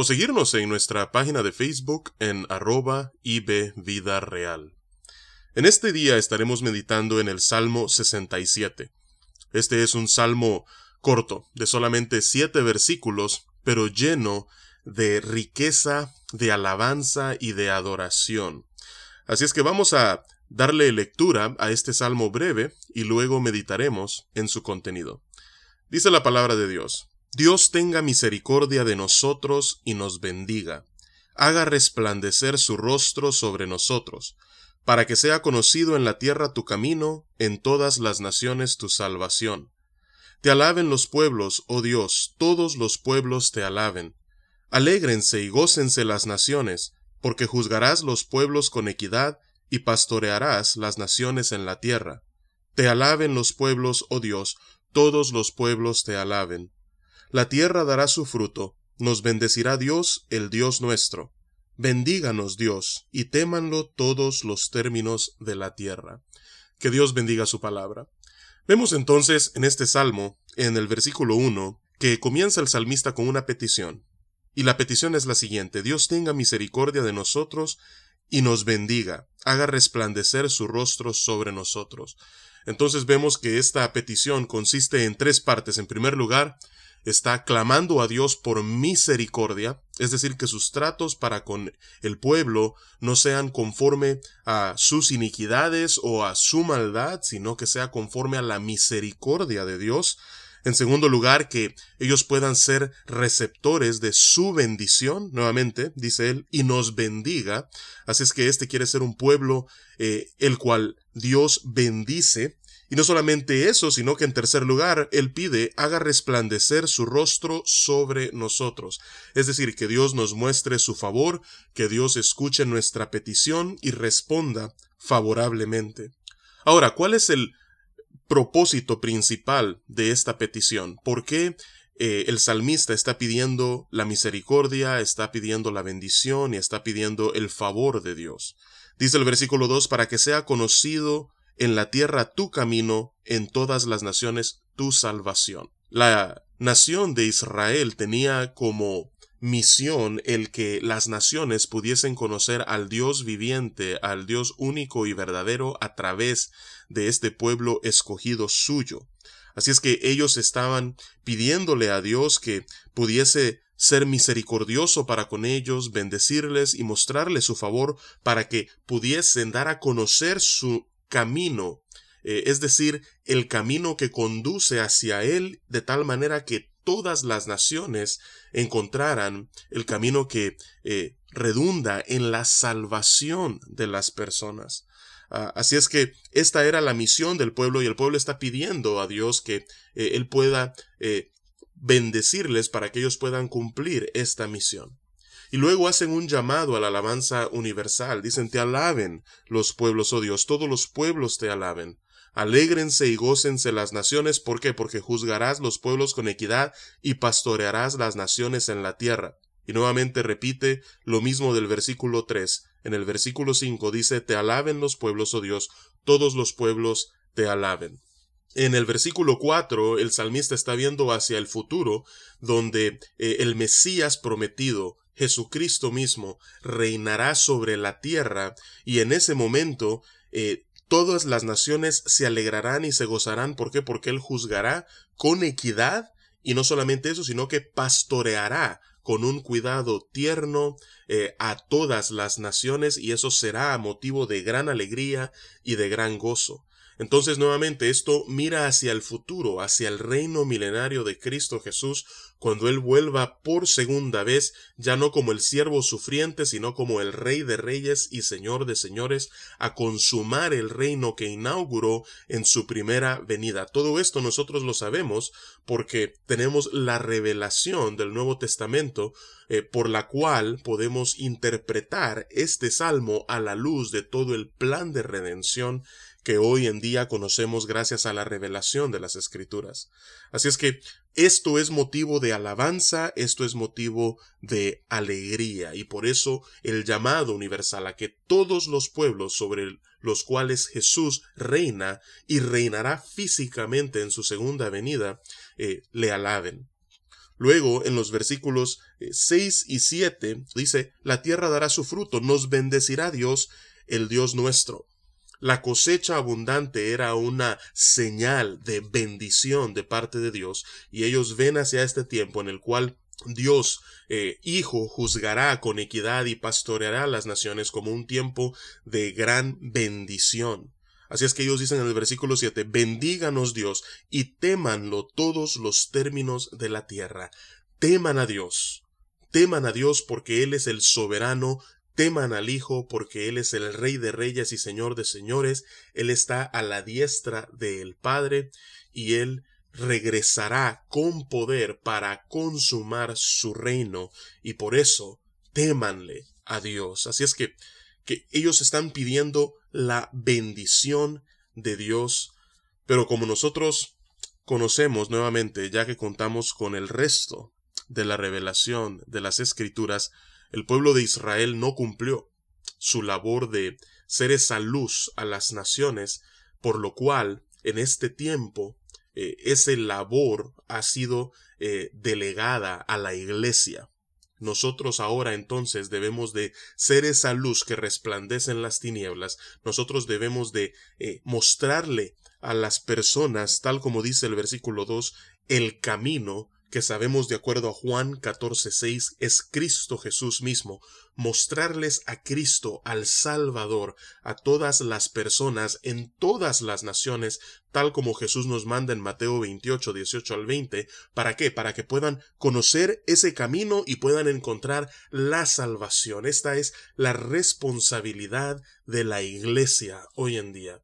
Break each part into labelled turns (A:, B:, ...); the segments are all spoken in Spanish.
A: o seguirnos en nuestra página de Facebook en arroba ibvidareal. En este día estaremos meditando en el Salmo 67. Este es un salmo corto, de solamente siete versículos, pero lleno de riqueza, de alabanza y de adoración. Así es que vamos a darle lectura a este salmo breve y luego meditaremos en su contenido. Dice la palabra de Dios, Dios tenga misericordia de nosotros y nos bendiga, haga resplandecer su rostro sobre nosotros, para que sea conocido en la tierra tu camino, en todas las naciones tu salvación. Te alaben los pueblos, oh Dios, todos los pueblos te alaben. Alégrense y gócense las naciones, porque juzgarás los pueblos con equidad y pastorearás las naciones en la tierra. Te alaben los pueblos, oh Dios, todos los pueblos te alaben. La tierra dará su fruto, nos bendecirá Dios, el Dios nuestro. Bendíganos Dios, y témanlo todos los términos de la tierra. Que Dios bendiga su palabra. Vemos entonces en este salmo, en el versículo 1, que comienza el salmista con una petición. Y la petición es la siguiente, Dios tenga misericordia de nosotros y nos bendiga, haga resplandecer su rostro sobre nosotros. Entonces vemos que esta petición consiste en tres partes. En primer lugar, está clamando a Dios por misericordia, es decir, que sus tratos para con el pueblo no sean conforme a sus iniquidades o a su maldad, sino que sea conforme a la misericordia de Dios. En segundo lugar, que ellos puedan ser receptores de su bendición, nuevamente, dice él, y nos bendiga. Así es que este quiere ser un pueblo eh, el cual Dios bendice. Y no solamente eso, sino que en tercer lugar, él pide haga resplandecer su rostro sobre nosotros. Es decir, que Dios nos muestre su favor, que Dios escuche nuestra petición y responda favorablemente. Ahora, ¿cuál es el propósito principal de esta petición. ¿Por qué eh, el salmista está pidiendo la misericordia, está pidiendo la bendición y está pidiendo el favor de Dios? Dice el versículo 2, para que sea conocido en la tierra tu camino, en todas las naciones tu salvación. La nación de Israel tenía como misión el que las naciones pudiesen conocer al Dios viviente, al Dios único y verdadero a través de este pueblo escogido suyo. Así es que ellos estaban pidiéndole a Dios que pudiese ser misericordioso para con ellos, bendecirles y mostrarles su favor para que pudiesen dar a conocer su camino, eh, es decir, el camino que conduce hacia Él de tal manera que todas las naciones encontraran el camino que eh, redunda en la salvación de las personas. Ah, así es que esta era la misión del pueblo y el pueblo está pidiendo a Dios que eh, Él pueda bendecirles para que ellos puedan cumplir esta misión. Y luego hacen un llamado a la alabanza universal. Dicen, te alaben los pueblos, oh Dios, todos los pueblos te alaben. Alégrense y gócense las naciones. ¿Por qué? Porque juzgarás los pueblos con equidad y pastorearás las naciones en la tierra. Y nuevamente repite lo mismo del versículo 3. En el versículo 5 dice, Te alaben los pueblos, oh Dios, todos los pueblos te alaben. En el versículo 4, el salmista está viendo hacia el futuro, donde eh, el Mesías prometido, Jesucristo mismo, reinará sobre la tierra, y en ese momento eh, todas las naciones se alegrarán y se gozarán. ¿Por qué? Porque Él juzgará con equidad y no solamente eso, sino que pastoreará con un cuidado tierno eh, a todas las naciones y eso será motivo de gran alegría y de gran gozo. Entonces nuevamente esto mira hacia el futuro, hacia el reino milenario de Cristo Jesús, cuando Él vuelva por segunda vez, ya no como el siervo sufriente, sino como el Rey de Reyes y Señor de Señores, a consumar el reino que inauguró en su primera venida. Todo esto nosotros lo sabemos porque tenemos la revelación del Nuevo Testamento eh, por la cual podemos interpretar este salmo a la luz de todo el plan de redención que hoy en día conocemos gracias a la revelación de las escrituras. Así es que esto es motivo de alabanza, esto es motivo de alegría, y por eso el llamado universal a que todos los pueblos sobre los cuales Jesús reina y reinará físicamente en su segunda venida, eh, le alaben. Luego, en los versículos 6 eh, y 7, dice, La tierra dará su fruto, nos bendecirá Dios, el Dios nuestro. La cosecha abundante era una señal de bendición de parte de Dios y ellos ven hacia este tiempo en el cual Dios eh, Hijo juzgará con equidad y pastoreará las naciones como un tiempo de gran bendición. Así es que ellos dicen en el versículo 7, bendíganos Dios y témanlo todos los términos de la tierra. Teman a Dios, teman a Dios porque Él es el soberano Teman al Hijo porque Él es el Rey de Reyes y Señor de Señores, Él está a la diestra del Padre y Él regresará con poder para consumar su reino y por eso témanle a Dios. Así es que, que ellos están pidiendo la bendición de Dios, pero como nosotros conocemos nuevamente, ya que contamos con el resto de la revelación de las escrituras, el pueblo de Israel no cumplió su labor de ser esa luz a las naciones, por lo cual en este tiempo eh, esa labor ha sido eh, delegada a la iglesia. Nosotros ahora entonces debemos de ser esa luz que resplandece en las tinieblas. Nosotros debemos de eh, mostrarle a las personas, tal como dice el versículo 2, el camino que sabemos de acuerdo a Juan 14:6 es Cristo Jesús mismo, mostrarles a Cristo, al Salvador, a todas las personas en todas las naciones, tal como Jesús nos manda en Mateo 28, 18 al 20, ¿para qué? Para que puedan conocer ese camino y puedan encontrar la salvación. Esta es la responsabilidad de la Iglesia hoy en día.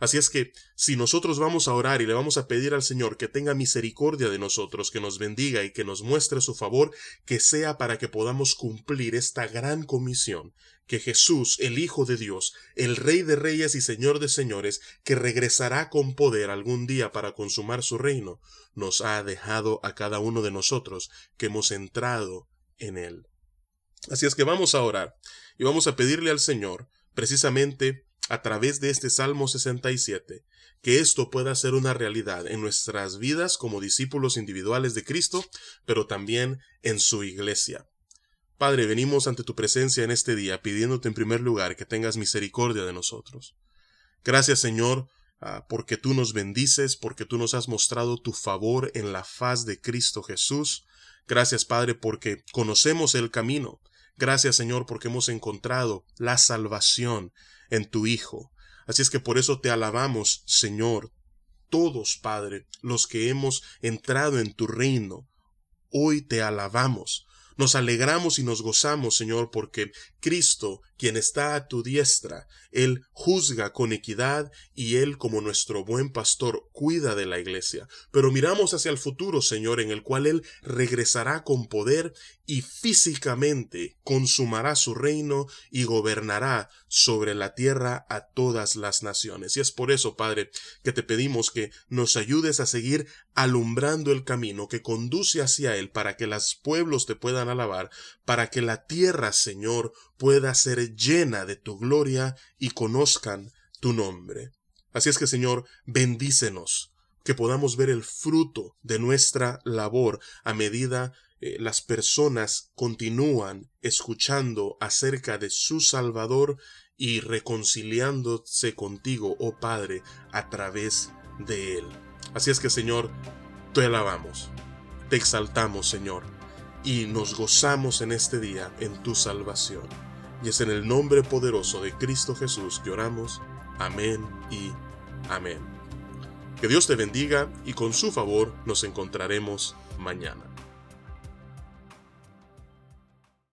A: Así es que, si nosotros vamos a orar y le vamos a pedir al Señor que tenga misericordia de nosotros, que nos bendiga y que nos muestre su favor, que sea para que podamos cumplir esta gran comisión, que Jesús, el Hijo de Dios, el Rey de Reyes y Señor de Señores, que regresará con poder algún día para consumar su reino, nos ha dejado a cada uno de nosotros que hemos entrado en él. Así es que vamos a orar y vamos a pedirle al Señor precisamente a través de este Salmo 67, que esto pueda ser una realidad en nuestras vidas como discípulos individuales de Cristo, pero también en su iglesia. Padre, venimos ante tu presencia en este día pidiéndote en primer lugar que tengas misericordia de nosotros. Gracias Señor, ah, porque tú nos bendices, porque tú nos has mostrado tu favor en la faz de Cristo Jesús. Gracias Padre, porque conocemos el camino. Gracias Señor, porque hemos encontrado la salvación en tu Hijo. Así es que por eso te alabamos, Señor, todos, Padre, los que hemos entrado en tu reino. Hoy te alabamos. Nos alegramos y nos gozamos, Señor, porque Cristo, quien está a tu diestra, Él juzga con equidad y Él, como nuestro buen pastor, cuida de la iglesia. Pero miramos hacia el futuro, Señor, en el cual Él regresará con poder y físicamente consumará su reino y gobernará sobre la tierra a todas las naciones. Y es por eso, Padre, que te pedimos que nos ayudes a seguir alumbrando el camino que conduce hacia Él para que los pueblos te puedan alabar, para que la tierra, Señor, pueda ser llena de tu gloria y conozcan tu nombre. Así es que, Señor, bendícenos, que podamos ver el fruto de nuestra labor a medida eh, las personas continúan escuchando acerca de su Salvador y reconciliándose contigo, oh Padre, a través de Él. Así es que, Señor, te alabamos, te exaltamos, Señor, y nos gozamos en este día en tu salvación. Y es en el nombre poderoso de Cristo Jesús que oramos. Amén y amén. Que Dios te bendiga y con su favor nos encontraremos mañana.